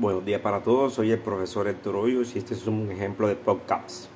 Buenos días para todos, soy el profesor Héctor Hoyos y este es un ejemplo de podcast.